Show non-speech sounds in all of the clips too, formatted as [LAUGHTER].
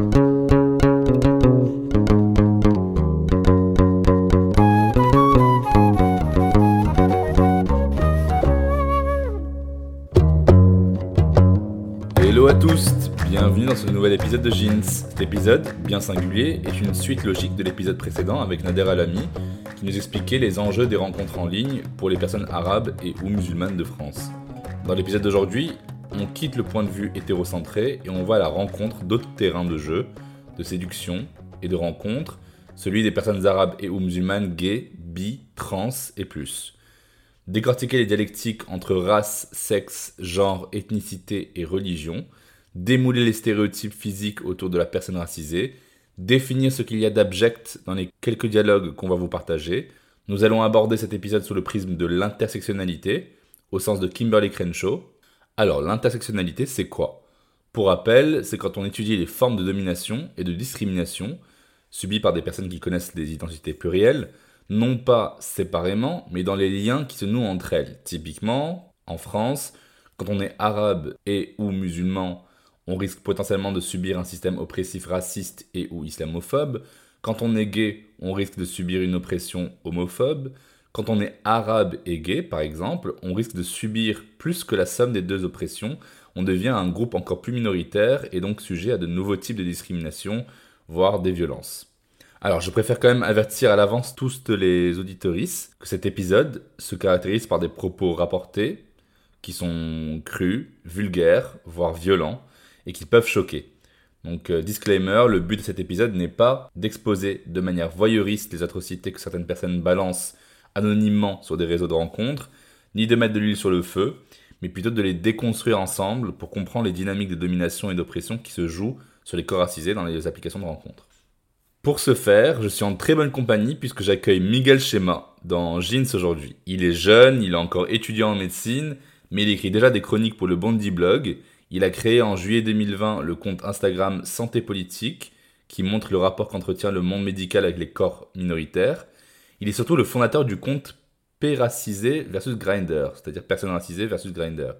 Hello à tous, bienvenue dans ce nouvel épisode de Jeans. Cet épisode, bien singulier, est une suite logique de l'épisode précédent avec Nader Alami, qui nous expliquait les enjeux des rencontres en ligne pour les personnes arabes et ou musulmanes de France. Dans l'épisode d'aujourd'hui, on quitte le point de vue hétérocentré et on va à la rencontre d'autres terrains de jeu, de séduction et de rencontre, celui des personnes arabes et ou musulmanes gays, bi, trans et plus. Décortiquer les dialectiques entre race, sexe, genre, ethnicité et religion, démouler les stéréotypes physiques autour de la personne racisée, définir ce qu'il y a d'abject dans les quelques dialogues qu'on va vous partager. Nous allons aborder cet épisode sous le prisme de l'intersectionnalité, au sens de Kimberly Crenshaw. Alors, l'intersectionnalité, c'est quoi? Pour rappel, c'est quand on étudie les formes de domination et de discrimination subies par des personnes qui connaissent des identités plurielles, non pas séparément, mais dans les liens qui se nouent entre elles. Typiquement, en France, quand on est arabe et ou musulman, on risque potentiellement de subir un système oppressif raciste et ou islamophobe. Quand on est gay, on risque de subir une oppression homophobe. Quand on est arabe et gay, par exemple, on risque de subir plus que la somme des deux oppressions. On devient un groupe encore plus minoritaire et donc sujet à de nouveaux types de discrimination, voire des violences. Alors, je préfère quand même avertir à l'avance tous les auditorices que cet épisode se caractérise par des propos rapportés qui sont crus, vulgaires, voire violents, et qui peuvent choquer. Donc, euh, disclaimer, le but de cet épisode n'est pas d'exposer de manière voyeuriste les atrocités que certaines personnes balancent anonymement sur des réseaux de rencontres, ni de mettre de l'huile sur le feu, mais plutôt de les déconstruire ensemble pour comprendre les dynamiques de domination et d'oppression qui se jouent sur les corps racisés dans les applications de rencontres. Pour ce faire, je suis en très bonne compagnie puisque j'accueille Miguel Schema dans Jeans aujourd'hui. Il est jeune, il est encore étudiant en médecine, mais il écrit déjà des chroniques pour le Bondi Blog. Il a créé en juillet 2020 le compte Instagram Santé Politique qui montre le rapport qu'entretient le monde médical avec les corps minoritaires. Il est surtout le fondateur du compte Péracisé versus Grinder, c'est-à-dire personne racisée versus Grinder,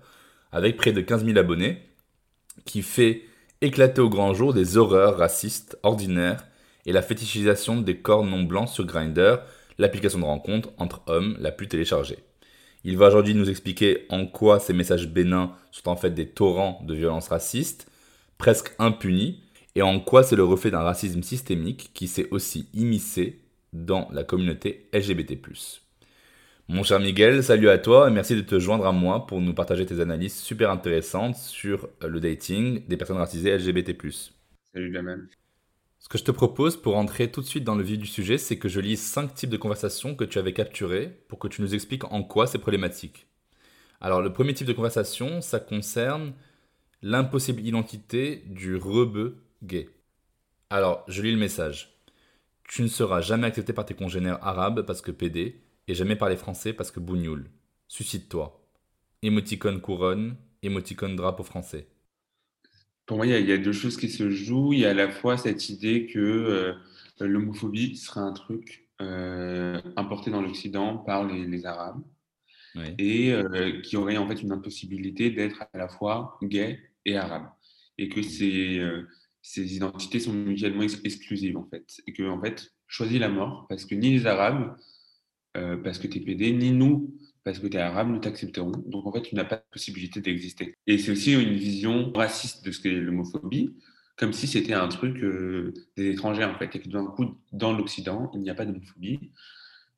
avec près de 15 000 abonnés, qui fait éclater au grand jour des horreurs racistes ordinaires et la fétichisation des corps non blancs sur Grindr, l'application de rencontre entre hommes la plus téléchargée. Il va aujourd'hui nous expliquer en quoi ces messages bénins sont en fait des torrents de violences racistes, presque impunis, et en quoi c'est le reflet d'un racisme systémique qui s'est aussi immiscé dans la communauté LGBT+. Mon cher Miguel, salut à toi et merci de te joindre à moi pour nous partager tes analyses super intéressantes sur le dating des personnes racisées LGBT+. Salut la même. Ce que je te propose pour entrer tout de suite dans le vif du sujet, c'est que je lise cinq types de conversations que tu avais capturées pour que tu nous expliques en quoi c'est problématique. Alors, le premier type de conversation, ça concerne l'impossible identité du rebeu gay. Alors, je lis le message. Tu ne seras jamais accepté par tes congénères arabes parce que PD, et jamais par les Français parce que bougnoul. Suscite-toi. Émoticône couronne, émoticône drapeau français. Pour moi, il y, a, il y a deux choses qui se jouent. Il y a à la fois cette idée que euh, l'homophobie serait un truc euh, importé dans l'Occident par les, les Arabes Oui. et euh, qui aurait en fait une impossibilité d'être à la fois gay et arabe. Et que ces, euh, ces identités sont mutuellement ex- exclusives en fait. Et que en fait, choisis la mort parce que ni les Arabes, euh, parce que tu es PD, ni nous, parce que tu es arabe, nous t'accepterons. Donc en fait, tu n'as pas de possibilité d'exister. Et c'est aussi une vision raciste de ce qu'est l'homophobie, comme si c'était un truc euh, des étrangers en fait, et que d'un coup, dans l'Occident, il n'y a pas d'homophobie.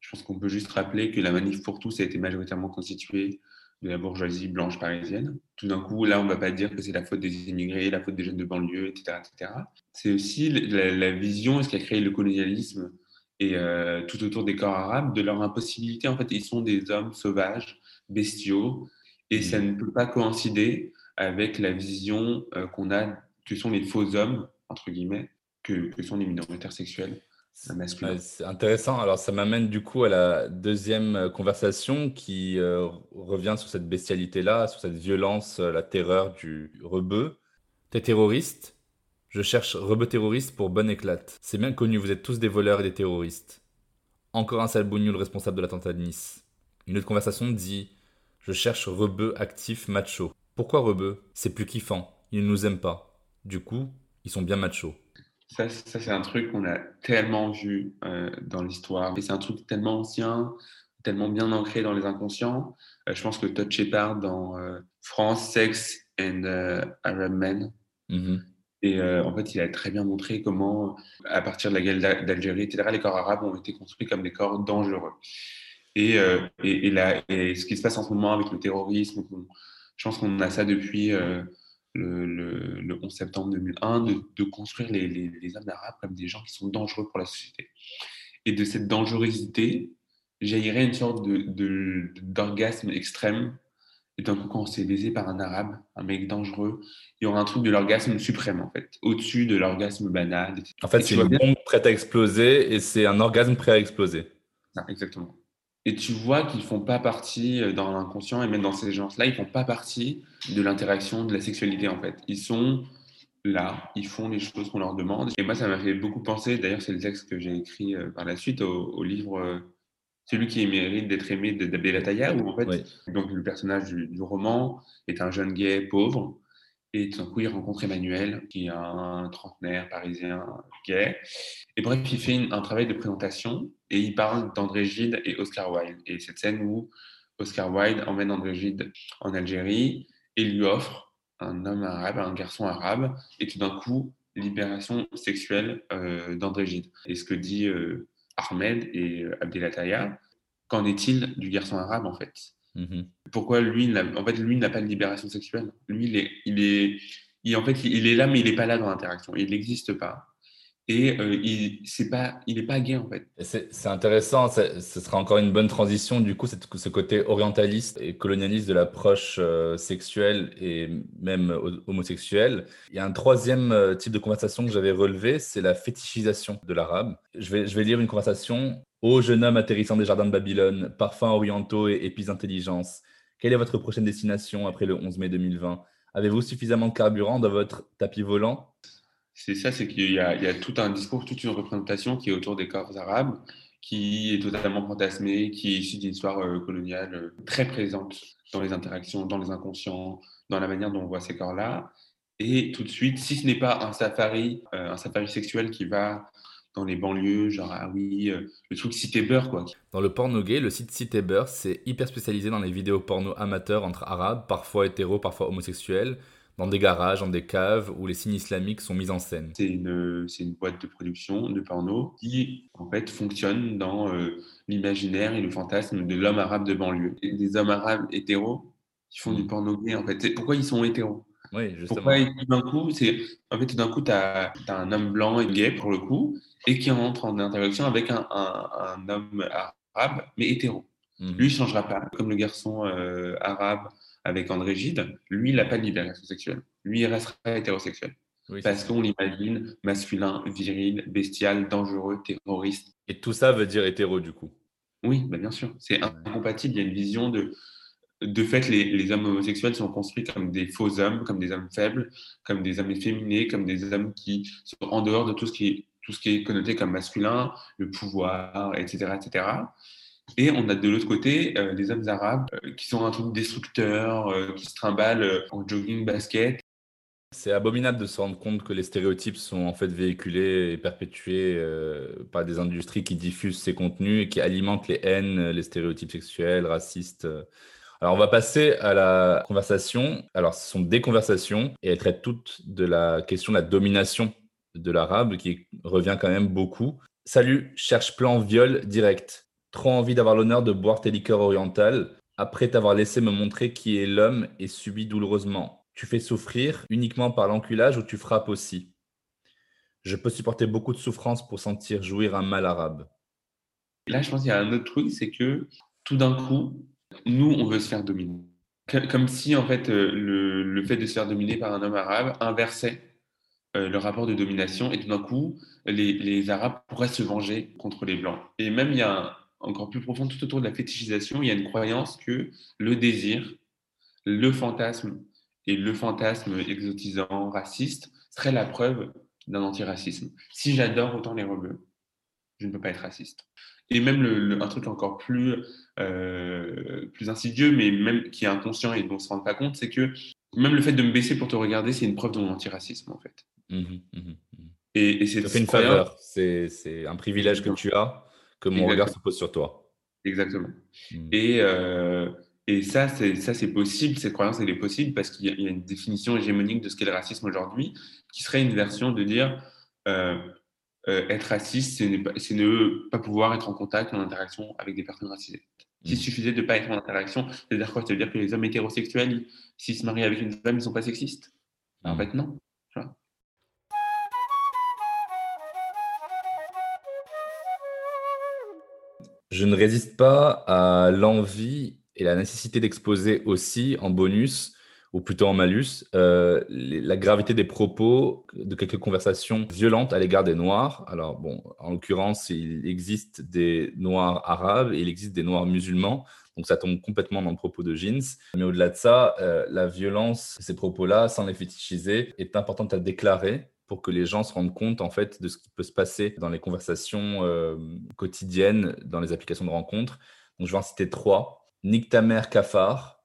Je pense qu'on peut juste rappeler que la manif pour tous a été majoritairement constituée de la bourgeoisie blanche parisienne. Tout d'un coup, là, on ne va pas dire que c'est la faute des immigrés, la faute des jeunes de banlieue, etc. etc. C'est aussi la, la vision, ce qui a créé le colonialisme et euh, tout autour des corps arabes, de leur impossibilité. En fait, ils sont des hommes sauvages, bestiaux, et ça ne peut pas coïncider avec la vision qu'on a que sont les faux hommes, entre guillemets, que, que sont les minoritaires sexuels. C'est intéressant. Alors, ça m'amène du coup à la deuxième conversation qui revient sur cette bestialité-là, sur cette violence, la terreur du rebeu. T'es terroriste Je cherche rebeu terroriste pour bonne éclate. C'est bien connu, vous êtes tous des voleurs et des terroristes. Encore un sale le responsable de l'attentat de Nice. Une autre conversation dit Je cherche rebeu actif macho. Pourquoi rebeu? C'est plus kiffant. Ils ne nous aiment pas. Du coup, ils sont bien machos. Ça, ça c'est un truc qu'on a tellement vu euh, dans l'histoire. Et c'est un truc tellement ancien, tellement bien ancré dans les inconscients. Euh, je pense que Todd Shepard dans euh, France, Sex and Arab Men. Mm-hmm. Et en fait, il a très bien montré comment, à partir de la guerre d'Algérie, etc., les corps arabes ont été construits comme des corps dangereux. Et, et, et, ce qui se passe en ce moment avec le terrorisme, je pense qu'on a ça depuis le, le, 11 septembre 2001, de, construire les, les, hommes arabes comme des gens qui sont dangereux pour la société. Et de cette dangerosité, jaillirait une sorte d'orgasme de, extrême. Et d'un coup, quand on s'est baisé par un arabe, un mec dangereux, il y aura un truc de l'orgasme suprême, en fait, au-dessus de l'orgasme banal. En fait, c'est une bombe prête à exploser et c'est un orgasme prêt à exploser. Ah, exactement. Et tu vois qu'ils font pas partie euh, dans l'inconscient et même dans ces gens-là, ils font pas partie de l'interaction de la sexualité en fait. Ils sont là, ils font les choses qu'on leur demande. Et moi, ça m'a fait beaucoup penser. D'ailleurs, c'est le texte que j'ai écrit euh, par la suite au, livre euh, Celui qui mérite d'être aimé d'Abdel Ataya, où en fait, donc le personnage du, roman est un jeune gay pauvre. Et tout d'un coup, il rencontre Emmanuel, qui est un trentenaire parisien gay. Et bref, il fait un travail de présentation et il parle d'André Gide et Oscar Wilde. Et cette scène où Oscar Wilde emmène André Gide en Algérie et lui offre un homme arabe, un garçon arabe, et tout d'un coup, libération sexuelle euh, d'André Gide. Et ce que dit euh, Ahmed et euh, Abdelataya, qu'en est-il du garçon arabe en fait? Mmh Pourquoi lui, en fait, lui n'a pas de libération sexuelle? Lui, il est, il est, il, en fait, il est là, mais il n'est pas là dans l'interaction. Il n'existe pas et euh, il c'est pas il est pas gay en fait. C'est intéressant, ce sera encore une bonne transition du coup ce côté orientaliste et colonialiste de l'approche euh, sexuelle et même homosexuelle. Il y a un troisième euh, type de conversation que j'avais relevé, c'est la fétichisation de l'arabe. Je vais je vais lire une conversation Ô jeune homme atterrissant des jardins de Babylone, parfums orientaux et épices d'intelligence, quelle est votre prochaine destination après le 11 mai 2020 Avez-vous suffisamment de carburant dans votre tapis volant? C'est ça, c'est qu'il y, a tout un discours, toute une représentation qui est autour des corps arabes, qui est totalement fantasmée, qui est issue d'une histoire euh, coloniale euh, très présente dans les interactions, dans les inconscients, dans la manière dont on voit ces corps-là. Et tout de suite, si ce n'est pas un safari, euh, un safari sexuel qui va dans les banlieues, genre ah oui, le truc Cité Beurre quoi. Dans le porno gay, le site Cité Beurre, c'est hyper spécialisé dans les vidéos porno amateurs entre arabes, parfois hétéros, parfois homosexuels dans des garages, dans des caves où les signes islamiques sont mis en scène. C'est une, une, boîte de production de porno qui en fait fonctionne dans euh, l'imaginaire et le fantasme de l'homme arabe de banlieue. Et des hommes arabes hétéros qui font du mm. porno gay en fait. Pourquoi ils sont hétéros? Oui, justement. Pourquoi d'un coup, c'est en fait d'un coup, tu as, un homme blanc et gay pour le coup, et qui entre en interaction avec un, un, homme arabe, mais hétéro. Mm. Lui, il ne changera pas. Comme le garçon euh, arabe avec André Gide, lui, il n'a pas de libération sexuelle. Lui, il restera hétérosexuel. parce qu'on l'imagine masculin, viril, bestial, dangereux, terroriste. Et tout ça veut dire hétéro, du coup Oui, bah bien sûr. C'est incompatible. Il y a une vision de. De fait, les, les, hommes homosexuels sont construits comme des faux hommes, comme des hommes faibles, comme des hommes efféminés, comme des hommes qui sont en dehors de tout ce qui est, tout ce qui est connoté comme masculin, le pouvoir, etc. etc. Et on a de l'autre côté euh, des hommes arabes euh, qui sont un truc destructeur, euh, qui se trimballent en jogging basket. C'est abominable de se rendre compte que les stéréotypes sont en fait véhiculés et perpétués par des industries qui diffusent ces contenus et qui alimentent les haines, les stéréotypes sexuels, racistes. Alors on va passer à la conversation. Alors ce sont des conversations et elles traitent toutes de la question de la domination de l'arabe qui revient quand même beaucoup. Salut, cherche plan viol direct. Trop envie d'avoir l'honneur de boire tes liqueurs orientales, après t'avoir laissé me montrer qui est l'homme et subi douloureusement. Tu fais souffrir uniquement par l'enculage ou tu frappes aussi? Je peux supporter beaucoup de souffrance pour sentir jouir un mal arabe. Là, je pense qu'il y a un autre truc, c'est que tout d'un coup, nous, on veut se faire dominer. comme si en fait le, le, fait de se faire dominer par un homme arabe inversait le rapport de domination et tout d'un coup les, les, Arabes pourraient se venger contre les Blancs. Et même il y a encore plus profond tout autour de la fétichisation, il y a une croyance que le désir, le fantasme et le fantasme exotisant, raciste, serait la preuve d'un antiracisme. Si j'adore autant les rebeux, je ne peux pas être raciste. Et même le, un truc encore plus, euh, plus insidieux, mais même qui est inconscient et dont on ne se rend pas compte, c'est que même le fait de me baisser pour te regarder, c'est une preuve de mon antiracisme, en fait. Mmh mmh mmh et, c'est fait une faveur. C'est un privilège que tu as, que mon regard se pose sur toi. Exactement. Et, euh, et ça, c'est possible, cette croyance, elle est possible parce qu'il y, a une définition hégémonique de ce qu'est le racisme aujourd'hui, qui serait une version de dire euh, euh, être raciste, c'est ne, pas pouvoir être en contact, en interaction avec des personnes racisées. S'il mmh. suffisait de ne pas être en interaction, c'est-à-dire quoi? C'est-à-dire que les hommes hétérosexuels, s'ils se marient avec une femme, ils ne sont pas sexistes. En mmh. fait, non. Je ne résiste pas à l'envie et la nécessité d'exposer aussi en bonus, ou plutôt en malus, euh, la gravité des propos de quelques conversations violentes à l'égard des Noirs. Alors, bon, en l'occurrence, il existe des Noirs arabes et il existe des Noirs musulmans. Donc, ça tombe complètement dans le propos de Jeans. Mais au-delà de ça, euh, la violence, ces propos-là, sans les fétichiser, est importante à déclarer pour que les gens se rendent compte en fait de ce qui peut se passer dans les conversations euh, quotidiennes, dans les applications de rencontres. Donc, je vais en citer trois. Nique ta mère, cafard,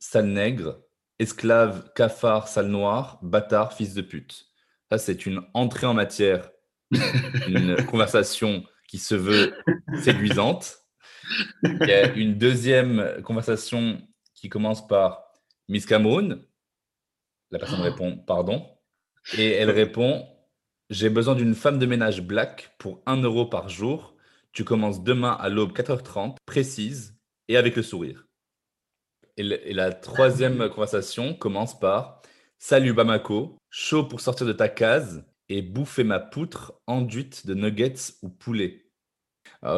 sale nègre, esclave, cafard, sale noir, bâtard, fils de pute. Ça, c'est une entrée en matière, une [LAUGHS] conversation qui se veut séduisante. Il y a une deuxième conversation qui commence par Miss Cameroun. La personne répond pardon. Et elle répond J'ai besoin d'une femme de ménage black pour 1 euro par jour. Tu commences demain à l'aube 4h30, précise et avec le sourire. Et, la troisième conversation commence par Salut Bamako, chaud pour sortir de ta case et bouffer ma poutre enduite de nuggets ou poulet.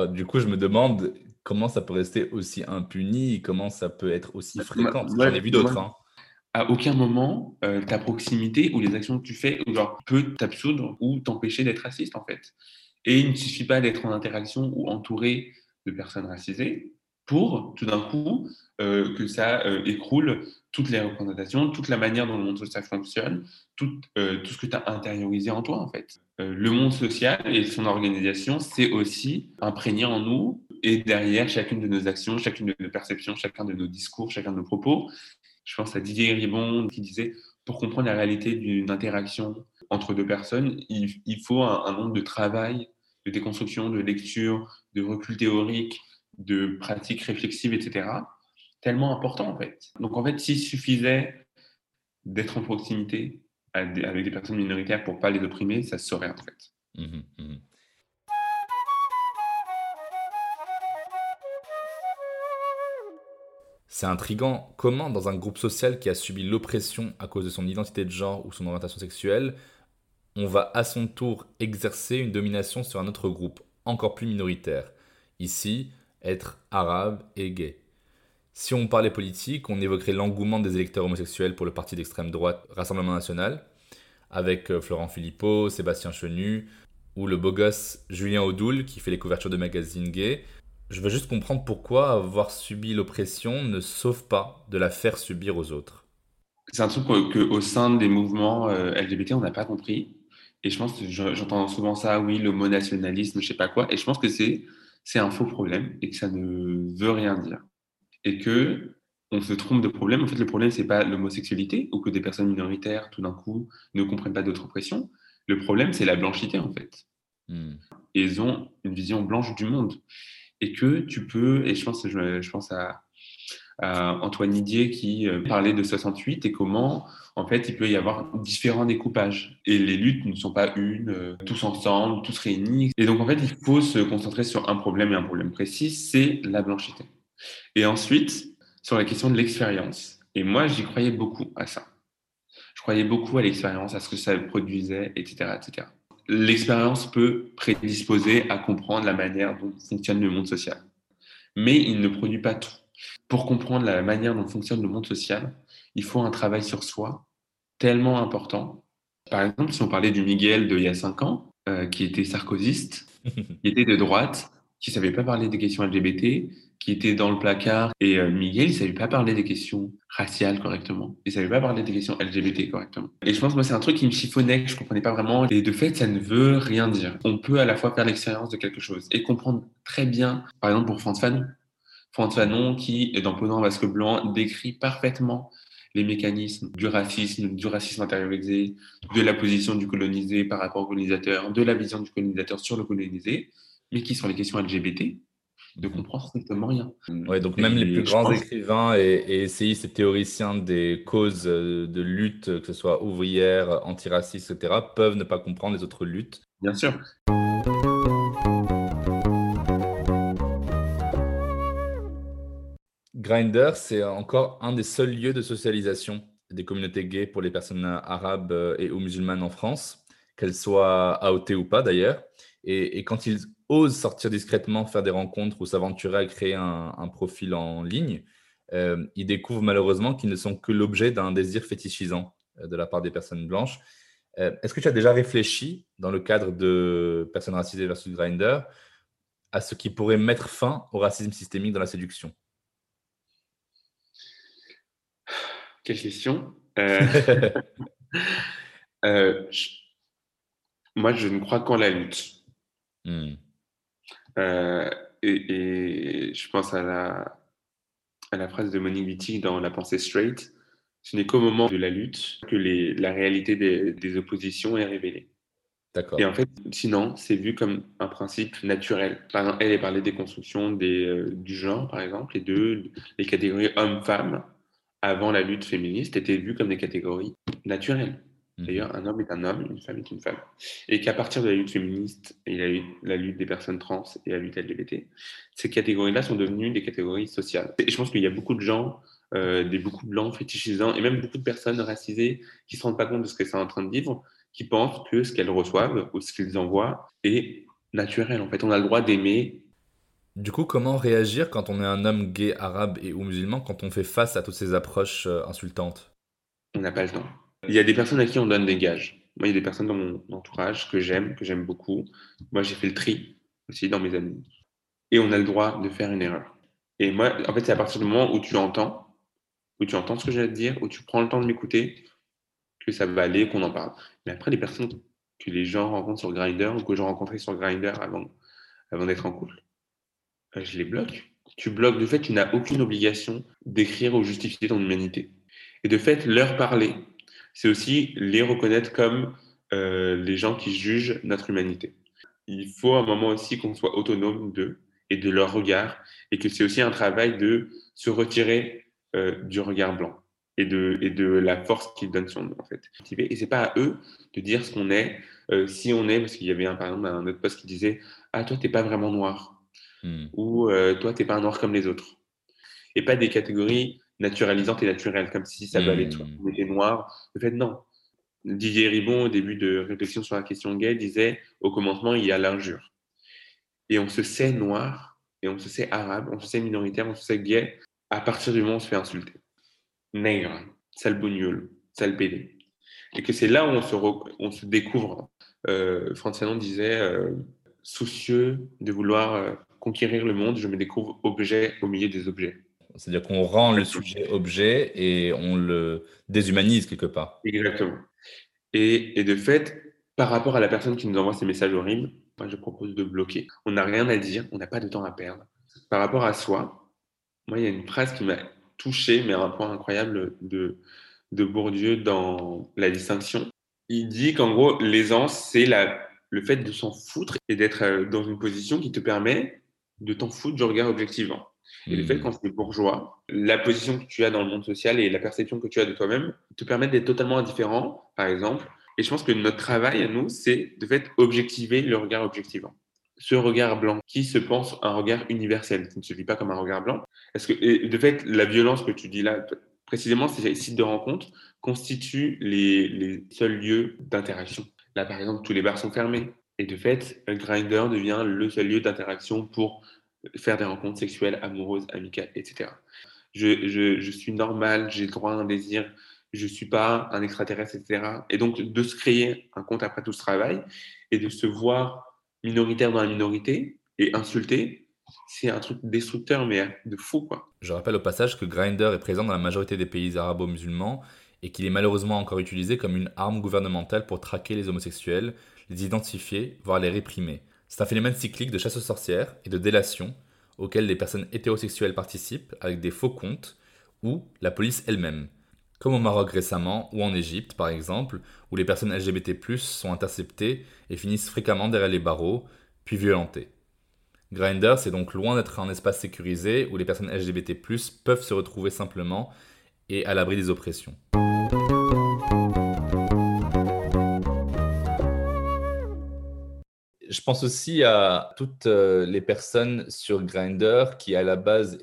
du coup, je me demande comment ça peut rester aussi impuni, comment ça peut être aussi fréquent. J'en ai vu d'autres. Hein à aucun moment euh, ta proximité ou les actions que tu fais genre, peut t'absoudre ou t'empêcher d'être raciste en fait. Et il ne suffit pas d'être en interaction ou entouré de personnes racisées pour tout d'un coup euh, que ça euh, écroule toutes les représentations, toute la manière dont le monde social fonctionne, tout, tout ce que tu as intériorisé en toi en fait. le monde social et son organisation, c'est aussi imprégné en nous et derrière chacune de nos actions, chacune de nos perceptions, chacun de nos discours, chacun de nos propos, je pense à Didier Ribon qui disait pour comprendre la réalité d'une interaction entre deux personnes, il, faut un, nombre de travail, de déconstruction, de lecture, de recul théorique, de pratiques réflexives, etc. Tellement important en fait. Donc en fait, s'il suffisait d'être en proximité avec des personnes minoritaires pour pas les opprimer, ça se saurait en fait. Mmh mmh C'est intrigant comment, dans un groupe social qui a subi l'oppression à cause de son identité de genre ou son orientation sexuelle, on va à son tour exercer une domination sur un autre groupe, encore plus minoritaire? Ici, être arabe et gay. Si on parlait politique, on évoquerait l'engouement des électeurs homosexuels pour le parti d'extrême droite Rassemblement National, avec euh, Florent Philippot, Sébastien Chenu, ou le beau gosse Julien Audoul qui fait les couvertures de magazines gays, je veux juste comprendre pourquoi avoir subi l'oppression ne sauve pas de la faire subir aux autres. C'est un truc qu'au sein des mouvements euh, LGBT, on n'a pas compris. Et je pense que j'entends souvent ça, oui, le mot nationalisme, je sais pas quoi. Et je pense que c'est un faux problème et que ça ne veut rien dire. Et que on se trompe de problème. En fait, le problème, c'est pas l'homosexualité ou que des personnes minoritaires, tout d'un coup, ne comprennent pas d'autres oppressions. Le problème, c'est la blanchité, en fait. Hmm. Et ils ont une vision blanche du monde et que tu peux, et je pense, je, je pense à, Antoine Didier qui euh, parlait de 68 et comment, en fait, il peut y avoir différents découpages. Et les luttes ne sont pas une, euh, tous ensemble, tous réunis. Et donc, en fait, il faut se concentrer sur un problème et un problème précis, c'est la blanchité. Et ensuite, sur la question de l'expérience. Et moi, j'y croyais beaucoup à ça. Je croyais beaucoup à l'expérience, à ce que ça produisait, etc., etc l'expérience peut prédisposer à comprendre la manière dont fonctionne le monde social. Mais il ne produit pas tout. Pour comprendre la manière dont fonctionne le monde social, il faut un travail sur soi tellement important. Par exemple, si on parlait du Miguel d'il y a cinq ans, euh, qui était sarkozyste, [LAUGHS] qui était de droite, qui savait pas parler des questions LGBT, qui était dans le placard. Et euh, Miguel, il savait pas parler des questions raciales correctement. Il savait pas parler des questions LGBT correctement. Et je pense, moi, c'est un truc qui me chiffonnait, que je comprenais pas vraiment. Et de fait, ça ne veut rien dire. On peut à la fois faire l'expérience de quelque chose et comprendre très bien, par exemple, pour Franz Fanon. Franz Fanon, qui, dans Posant un vasque blanc, décrit parfaitement les mécanismes du racisme, du racisme intériorisé, de la position du colonisé par rapport au colonisateur, de la vision du colonisateur sur le colonisé, mais qui, sur les questions LGBT, ne comprend strictement rien. Ouais, donc même les plus grands écrivains et, essayistes et théoriciens des causes euh, de lutte, que ce soit ouvrière, antiraciste, etc., peuvent ne pas comprendre les autres luttes. Bien sûr. Grindr, c'est encore un des seuls lieux de socialisation des communautés gays pour les personnes arabes euh, et ou musulmanes en France, qu'elles soient AOT ou pas d'ailleurs. Et, quand ils osent sortir discrètement, faire des rencontres ou s'aventurer à créer un, profil en ligne, euh, ils découvrent malheureusement qu'ils ne sont que l'objet d'un désir fétichisant euh, de la part des personnes blanches. Est-ce que tu as déjà réfléchi, dans le cadre de personnes racisées versus Grindr, à ce qui pourrait mettre fin au racisme systémique dans la séduction? Quelle question euh, [LAUGHS] [LAUGHS] euh, Moi, je ne crois qu'en la lutte. Hmm. Euh, et, je pense à la, à la phrase de Monique Wittig dans La pensée straight. Ce n'est qu'au moment de la lutte que les, la réalité des, oppositions est révélée. Et en fait, sinon, c'est vu comme un principe naturel. Par exemple, elle a parlé des constructions des, du genre, par exemple, les deux, les catégories hommes-femmes avant la lutte féministe, étaient vues comme des catégories naturelles. Mhm. D'ailleurs, un homme est un homme, une femme est une femme. Et qu'à partir de la lutte féministe et la lutte, la lutte des personnes trans et la lutte LGBT, ces catégories-là sont devenues des catégories sociales. Et je pense qu'il y a beaucoup de gens, euh, des beaucoup de blancs fétichisants, et même beaucoup de personnes racisées qui ne se rendent pas compte de ce qu'elles sont en train de vivre, qui pensent que ce qu'elles reçoivent ou ce qu'ils envoient est naturel. En fait, on a le droit d'aimer du coup, comment réagir quand on est un homme gay, arabe et ou musulman quand on fait face à toutes ces approches euh, insultantes? On n'a pas le temps. Il y a des personnes à qui on donne des gages. Moi, il y a des personnes dans mon entourage que j'aime, que j'aime beaucoup. Moi, j'ai fait le tri aussi dans mes amis. Et on a le droit de faire une erreur. Et moi, en fait, c'est à partir du moment où tu entends, où tu entends ce que j'ai à te dire, où tu prends le temps de m'écouter, que ça va aller, qu'on en parle. Mais après, les personnes que les gens rencontrent sur Grindr ou que j'ai rencontrées sur Grindr avant, avant d'être en couple, je les bloque. Tu bloques, de fait, tu n'as aucune obligation d'écrire ou justifier ton humanité. Et de fait, leur parler, c'est aussi les reconnaître comme euh, les gens qui jugent notre humanité. Il faut un moment aussi qu'on soit autonome d'eux et de leur regard, et que c'est aussi un travail de se retirer euh, du regard blanc et de, et de la force qu'ils donnent sur nous, en fait. Et c'est pas à eux de dire ce qu'on est, si on est, parce qu'il y avait un, par exemple un autre poste qui disait Ah, toi, t'es pas vraiment noir. Hmm. ou euh, toi, tu n'es pas un noir comme les autres. Et pas des catégories naturalisantes et naturelles, comme si ça valait toi. On était noir. En fait, non. Didier Ribon, au début de réflexion sur la question gay, disait au commencement, il y a l'injure. Et on se sait noir, et on se sait arabe, on se sait minoritaire, on se sait gay, à partir du moment où on se fait insulter. Nègre, sale bougnoule, sale pédé. Et que c'est là où on se, on se découvre. Euh, Franz disait, euh, soucieux de vouloir euh, conquérir le monde, je me découvre objet au milieu des objets. C'est-à-dire qu'on rend le sujet objet et on le déshumanise quelque part. Exactement. Et, et, de fait, par rapport à la personne qui nous envoie ces messages horribles, moi je propose de bloquer. On n'a rien à dire, on n'a pas de temps à perdre. Par rapport à soi, moi il y a une phrase qui m'a touché, mais à un point incroyable de, de Bourdieu dans La distinction. Il dit qu'en gros, l'aisance, c'est le fait de s'en foutre et d'être euh, dans une position qui te permet de t'en foutre du regard objectivement. Et le fait hmm. quand tu es bourgeois, la position que tu as dans le monde social et la perception que tu as de toi-même te permettent d'être totalement indifférent, par exemple. Et je pense que notre travail à nous, c'est de fait objectiver le regard objectivant. Ce regard blanc qui se pense un regard universel, qui ne se vit pas comme un regard blanc. Est-ce que, et de fait, la violence que tu dis là, précisément, ces sites de rencontre constituent les, les seuls lieux d'interaction. Là, par exemple, tous les bars sont fermés. Et de fait, Grindr devient le seul lieu d'interaction pour faire des rencontres sexuelles, amoureuses, amicales, etc. Je suis normal, j'ai le droit à un désir, je ne suis pas un extraterrestre, etc. Et donc, de se créer un compte après tout ce travail et de se voir minoritaire dans la minorité et insulté, c'est un truc destructeur, mais de fou, quoi. Je rappelle au passage que Grindr est présent dans la majorité des pays arabo-musulmans et qu'il est malheureusement encore utilisé comme une arme gouvernementale pour traquer les homosexuels, les identifier, voire les réprimer. C'est un phénomène cyclique de chasse aux sorcières et de délation auquel les personnes hétérosexuelles participent avec des faux comptes ou la police elle-même comme au Maroc récemment ou en Égypte par exemple, où les personnes LGBT+ sont interceptées et finissent fréquemment derrière les barreaux, puis violentées. Grindr, c'est donc loin d'être un espace sécurisé où les personnes LGBT+ peuvent se retrouver simplement et à l'abri des oppressions. Je pense aussi à toutes euh, les personnes sur Grindr qui à la base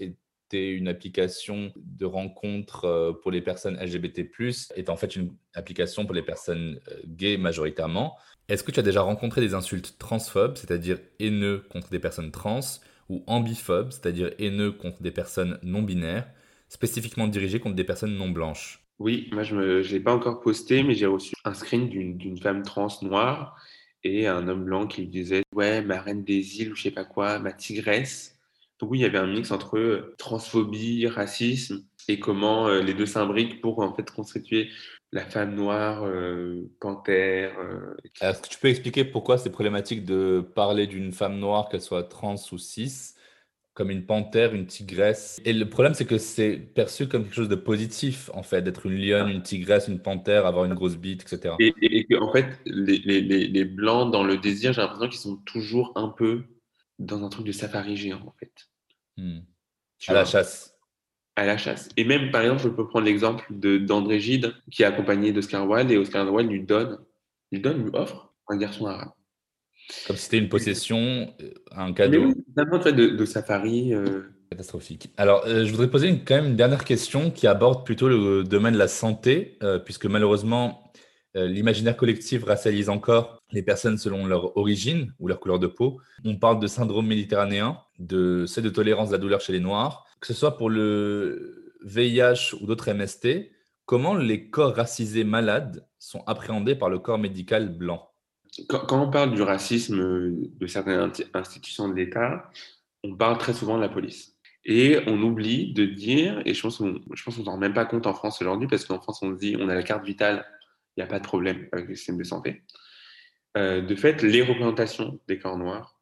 une application de rencontre euh, pour les personnes LGBT+, est en fait une application pour les personnes euh, gays majoritairement. Est-ce que tu as déjà rencontré des insultes transphobes, c'est-à-dire haineux contre des personnes trans, ou ambiphobes, c'est-à-dire haineux contre des personnes non binaires, spécifiquement dirigées contre des personnes non blanches? Oui, moi je ne l'ai pas encore posté, mais j'ai reçu un screen d'une femme trans noire et un homme blanc qui disait Ouais, ma reine des îles ou je sais pas quoi, ma tigresse. Donc oui, il y avait un mix entre euh, transphobie, racisme et comment euh, les deux s'imbriquent pour en fait constituer la femme noire, euh, panthère. Est-ce que tu peux expliquer pourquoi c'est problématique de parler d'une femme noire, qu'elle soit trans ou cis, comme une panthère, une tigresse Et le problème, c'est que c'est perçu comme quelque chose de positif, en fait, d'être une lionne, une tigresse, une panthère, avoir une grosse bite, etc. Et, et, en fait, les, les, les, blancs dans le désir, j'ai l'impression qu'ils sont toujours un peu dans un truc de safari géant, en fait. Hmm. À la chasse. À la chasse. Et même, par exemple, je peux prendre l'exemple d'André Gide, qui est accompagné d'Oscar Wilde, et Oscar Wilde lui donne, lui donne, lui offre un garçon arabe. Comme si c'était une possession, euh, un cadeau. Mais oui, de, de safari. Euh. Catastrophique. Alors, euh, je voudrais poser quand même une dernière question qui aborde plutôt le domaine de la santé, puisque malheureusement, l'imaginaire collectif racialise encore les personnes selon leur origine ou leur couleur de peau. On parle de syndrome méditerranéen, de seuil de tolérance de la douleur chez les Noirs, que ce soit pour le VIH ou d'autres MST. Comment les corps racisés malades sont appréhendés par le corps médical blanc? Quand, on parle du racisme de certaines institutions de l'État, on parle très souvent de la police. Et on oublie de dire, et je pense qu'on ne s'en rend même pas compte en France aujourd'hui, parce qu'en France, on dit on a la carte vitale il n'y a pas de problème avec le système de santé. Euh, de fait, les représentations des corps noirs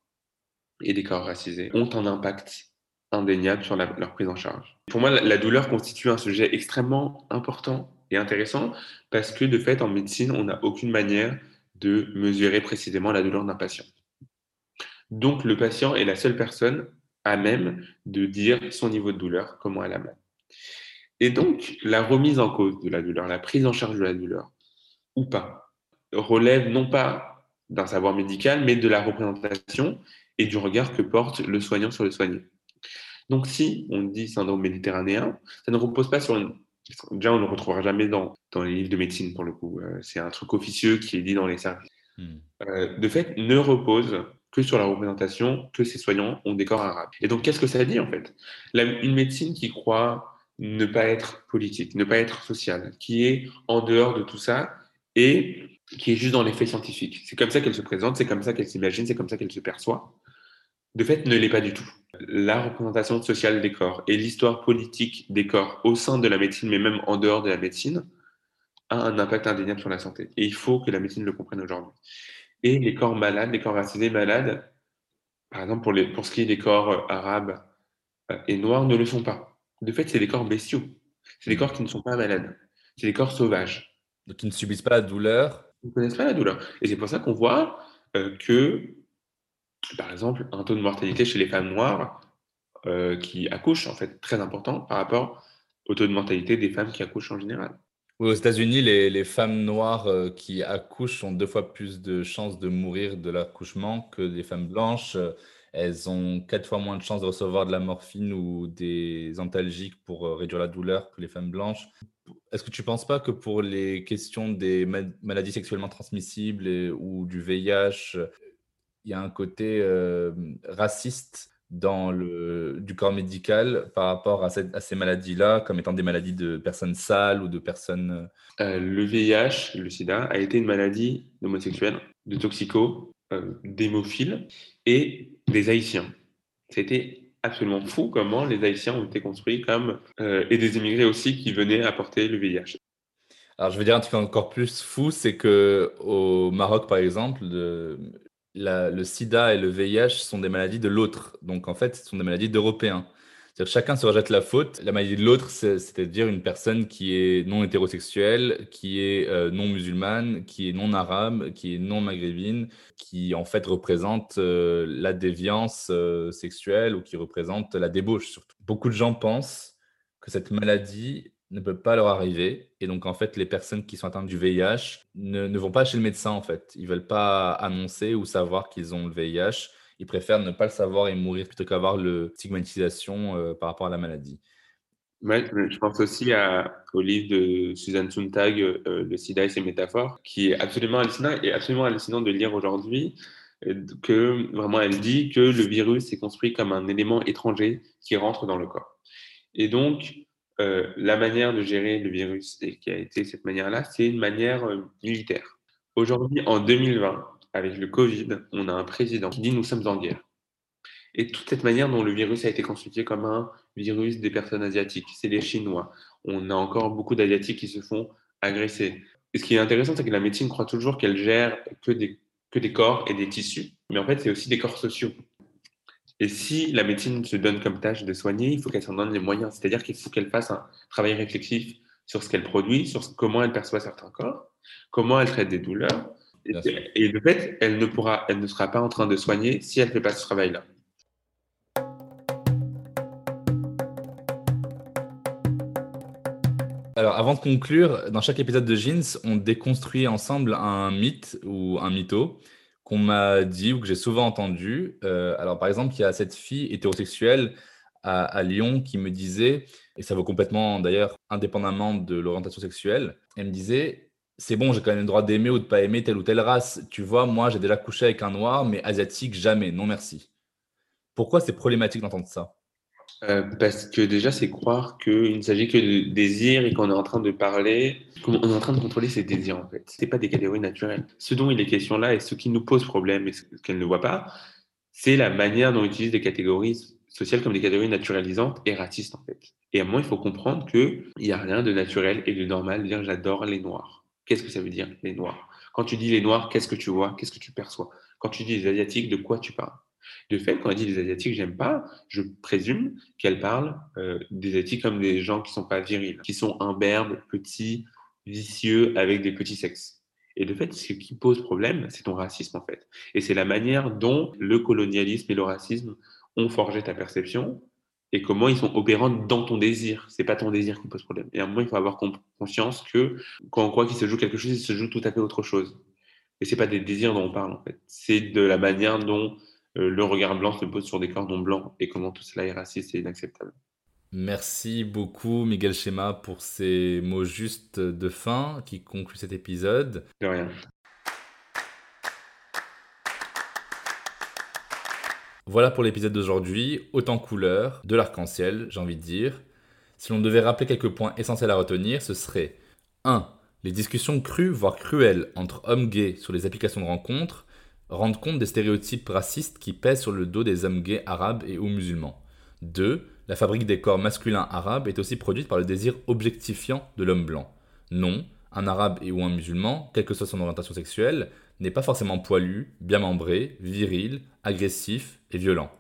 et des corps racisés ont un impact indéniable sur leur prise en charge. Pour moi, la, douleur constitue un sujet extrêmement important et intéressant parce que, de fait, en médecine, on n'a aucune manière de mesurer précisément la douleur d'un patient. Donc, le patient est la seule personne à même de dire son niveau de douleur, comment elle a mal. Et donc, la remise en cause de la douleur, la prise en charge de la douleur, ou pas, relève non pas d'un savoir médical, mais de la représentation et du regard que porte le soignant sur le soigné. Donc si on dit syndrome méditerranéen, ça ne repose pas sur une... Déjà, on ne le retrouvera jamais dans, dans les livres de médecine, pour le coup. Euh, c'est un truc officieux qui est dit dans les services. Hmm. Euh, de fait, ne repose que sur la représentation que ces soignants ont des corps arabes. Et donc, qu'est-ce que ça dit, en fait? Une médecine qui croit ne pas être politique, ne pas être sociale, qui est en dehors de tout ça, et qui est juste dans les faits scientifiques. C'est comme ça qu'elle se présente, c'est comme ça qu'elle s'imagine, c'est comme ça qu'elle se perçoit. De fait, ne l'est pas du tout. La représentation sociale des corps et l'histoire politique des corps au sein de la médecine, mais même en dehors de la médecine, a un impact indéniable sur la santé. Et il faut que la médecine le comprenne aujourd'hui. Et les corps malades, les corps racisés malades, par exemple pour, les, pour ce qui est des corps euh, arabes euh, et noirs, ne le sont pas. De fait, c'est des corps bestiaux. C'est des corps qui ne sont pas malades. C'est des corps sauvages. Donc, ils ne subissent pas la douleur. Ils ne connaissent pas la douleur. Et c'est pour ça qu'on voit euh, que, par exemple, un taux de mortalité chez les femmes noires euh, qui accouchent, en fait, très important par rapport au taux de mortalité des femmes qui accouchent en général. aux États-Unis, les, les, femmes noires euh, qui accouchent ont deux fois plus de chances de mourir de l'accouchement que les femmes blanches. Elles ont quatre fois moins de chances de recevoir de la morphine ou des antalgiques pour réduire la douleur que les femmes blanches. Est-ce que tu ne penses pas que pour les questions des maladies sexuellement transmissibles ou du VIH, y a un côté euh, raciste dans le, du corps médical par rapport à, ces maladies-là, comme étant des maladies de personnes sales ou de personnes... Euh, le VIH, le sida, a été une maladie d'homosexuels, de toxicos, euh, d'hémophiles et des haïtiens. C'était absolument fou comment les haïtiens ont été construits comme... Euh, et des immigrés aussi qui venaient apporter le VIH. Alors, je veux dire un truc encore plus fou, c'est que au Maroc, par exemple, le sida et le VIH sont des maladies de l'autre. Donc, en fait, ce sont des maladies d'Européens. C'est-à-dire chacun se rejette la faute. La maladie de l'autre, c'est-à-dire une personne qui est non hétérosexuelle, qui est euh, non musulmane, qui est non arabe, qui est non maghrébine, qui en fait représente euh, la déviance euh, sexuelle ou qui représente la débauche surtout. Beaucoup de gens pensent que cette maladie ne peut pas leur arriver. Et donc, en fait, les personnes qui sont atteintes du VIH ne, ne vont pas chez le médecin, en fait. Ils veulent pas annoncer ou savoir qu'ils ont le VIH. Ils préfèrent ne pas le savoir et mourir plutôt qu'avoir le stigmatisation euh, par rapport à la maladie. je pense aussi au livre de Suzanne Sontag, euh, Le sida et ses métaphores, qui est absolument hallucinant et absolument hallucinant de lire aujourd'hui euh, que vraiment elle dit que le virus est construit comme un élément étranger qui rentre dans le corps. Et donc, euh, la manière de gérer le virus et qui a été cette manière-là, c'est une manière euh, militaire. Aujourd'hui, en 2020, avec le Covid, on a un président qui dit nous sommes en guerre. Et toute cette manière dont le virus a été constitué comme un virus des personnes asiatiques, c'est les Chinois. On a encore beaucoup d'Asiatiques qui se font agresser. Et ce qui est intéressant, c'est que la médecine croit toujours qu'elle gère que des, que des corps et des tissus, mais en fait, c'est aussi des corps sociaux. Et si la médecine se donne comme tâche de soigner, il faut qu'elle s'en donne les moyens. C'est-à-dire qu'il faut qu'elle fasse un travail réflexif sur ce qu'elle produit, sur comment elle perçoit certains corps, comment elle traite des douleurs. Et, de fait, elle ne, pourra, elle ne sera pas en train de soigner si elle ne fait pas ce travail-là. Alors, avant de conclure, dans chaque épisode de Jeans, on déconstruit ensemble un mythe ou un mytho qu'on m'a dit ou que j'ai souvent entendu. Euh, alors, par exemple, il y a cette fille hétérosexuelle à, Lyon qui me disait, et ça vaut complètement d'ailleurs indépendamment de l'orientation sexuelle, elle me disait c'est bon, j'ai quand même le droit d'aimer ou de pas aimer telle ou telle race. Tu vois, moi, j'ai déjà couché avec un noir, mais asiatique, jamais. Non, merci. Pourquoi c'est problématique d'entendre ça? Euh, parce que déjà, c'est croire qu'il ne s'agit que de désir et qu'on est en train de parler, qu'on est en train de contrôler ses désirs en fait. Ce pas des catégories naturelles. Ce dont il est question là et ce qui nous pose problème et ce qu'elle ne voit pas, c'est la manière dont on utilise des catégories sociales comme des catégories naturalisantes et racistes en fait. Et à moi, il faut comprendre qu'il n'y a rien de naturel et de normal de j'adore les noirs. Qu'est-ce que ça veut dire les noirs? Quand tu dis les noirs, qu'est-ce que tu vois? Qu'est-ce que tu perçois? Quand tu dis les asiatiques, de quoi tu parles? De fait, quand elle dit des Asiatiques, j'aime pas, je présume qu'elle parle euh, des Asiatiques comme des gens qui sont pas virils, qui sont imberbes, petits, vicieux, avec des petits sexes. Et de fait, ce qui pose problème, c'est ton racisme en fait. Et c'est la manière dont le colonialisme et le racisme ont forgé ta perception et comment ils sont opérants dans ton désir. C'est pas ton désir qui pose problème. Et à un moment, il faut avoir conscience que quand on croit qu'il se joue quelque chose, il se joue tout à fait autre chose. Et c'est pas des désirs dont on parle en fait. C'est de la manière dont le regard blanc se pose sur des cordons blancs et comment tout cela est raciste et inacceptable. Merci beaucoup Miguel Schema pour ces mots justes de fin qui concluent cet épisode. De rien. Voilà pour l'épisode d'aujourd'hui, autant couleur, de l'arc-en-ciel, j'ai envie de dire. Si l'on devait rappeler quelques points essentiels à retenir, ce serait 1. Les discussions crues, voire cruelles, entre hommes gays sur les applications de rencontres Rendre compte des stéréotypes racistes qui pèsent sur le dos des hommes gays arabes et ou musulmans. 2. La fabrique des corps masculins arabes est aussi produite par le désir objectifiant de l'homme blanc. Non, un arabe et ou un musulman, quelle que soit son orientation sexuelle, n'est pas forcément poilu, bien membré, viril, agressif et violent.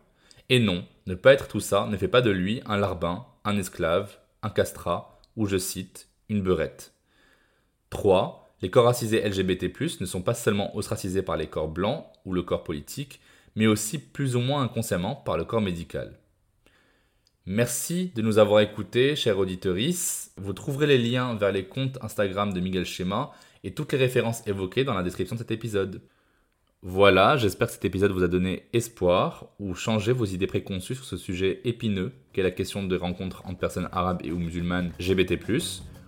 Et non, ne pas être tout ça ne fait pas de lui un larbin, un esclave, un castrat, ou je cite, une beurette. 3. Les corps racisés LGBT+, ne sont pas seulement ostracisés par les corps blancs ou le corps politique, mais aussi plus ou moins inconsciemment par le corps médical. Merci de nous avoir écoutés, chers auditeurs. Vous trouverez les liens vers les comptes Instagram de Miguel Schema et toutes les références évoquées dans la description de cet épisode. Voilà, j'espère que cet épisode vous a donné espoir ou changé vos idées préconçues sur ce sujet épineux qu'est la question de rencontres entre personnes arabes et ou musulmanes LGBT+.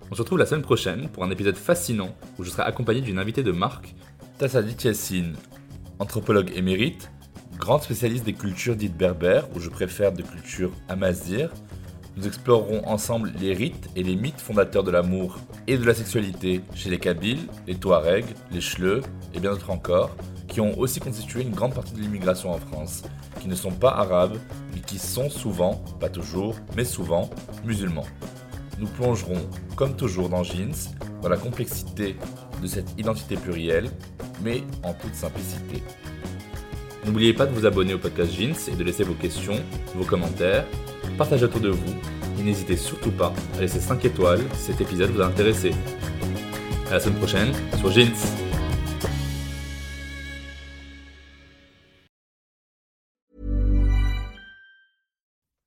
On se retrouve la semaine prochaine pour un épisode fascinant où je serai accompagné d'une invitée de marque, Tassadit Yassine, anthropologue émérite, Grande spécialiste des cultures dites berbères, ou je préfère de cultures amazir, nous explorerons ensemble les rites et les mythes fondateurs de l'amour et de la sexualité chez les Kabyles, les Touaregs, les Chleux et bien d'autres encore, qui ont aussi constitué une grande partie de l'immigration en France, qui ne sont pas arabes, mais qui sont souvent, pas toujours, mais souvent, musulmans. Nous plongerons, comme toujours dans Jeans, dans la complexité de cette identité plurielle, mais en toute simplicité. N'oubliez pas de vous abonner au podcast Jeans et de laisser vos questions, vos commentaires, partagez autour de vous et n'hésitez surtout pas à laisser 5 étoiles si cet épisode vous a intéressé. À la semaine prochaine sur Jeans.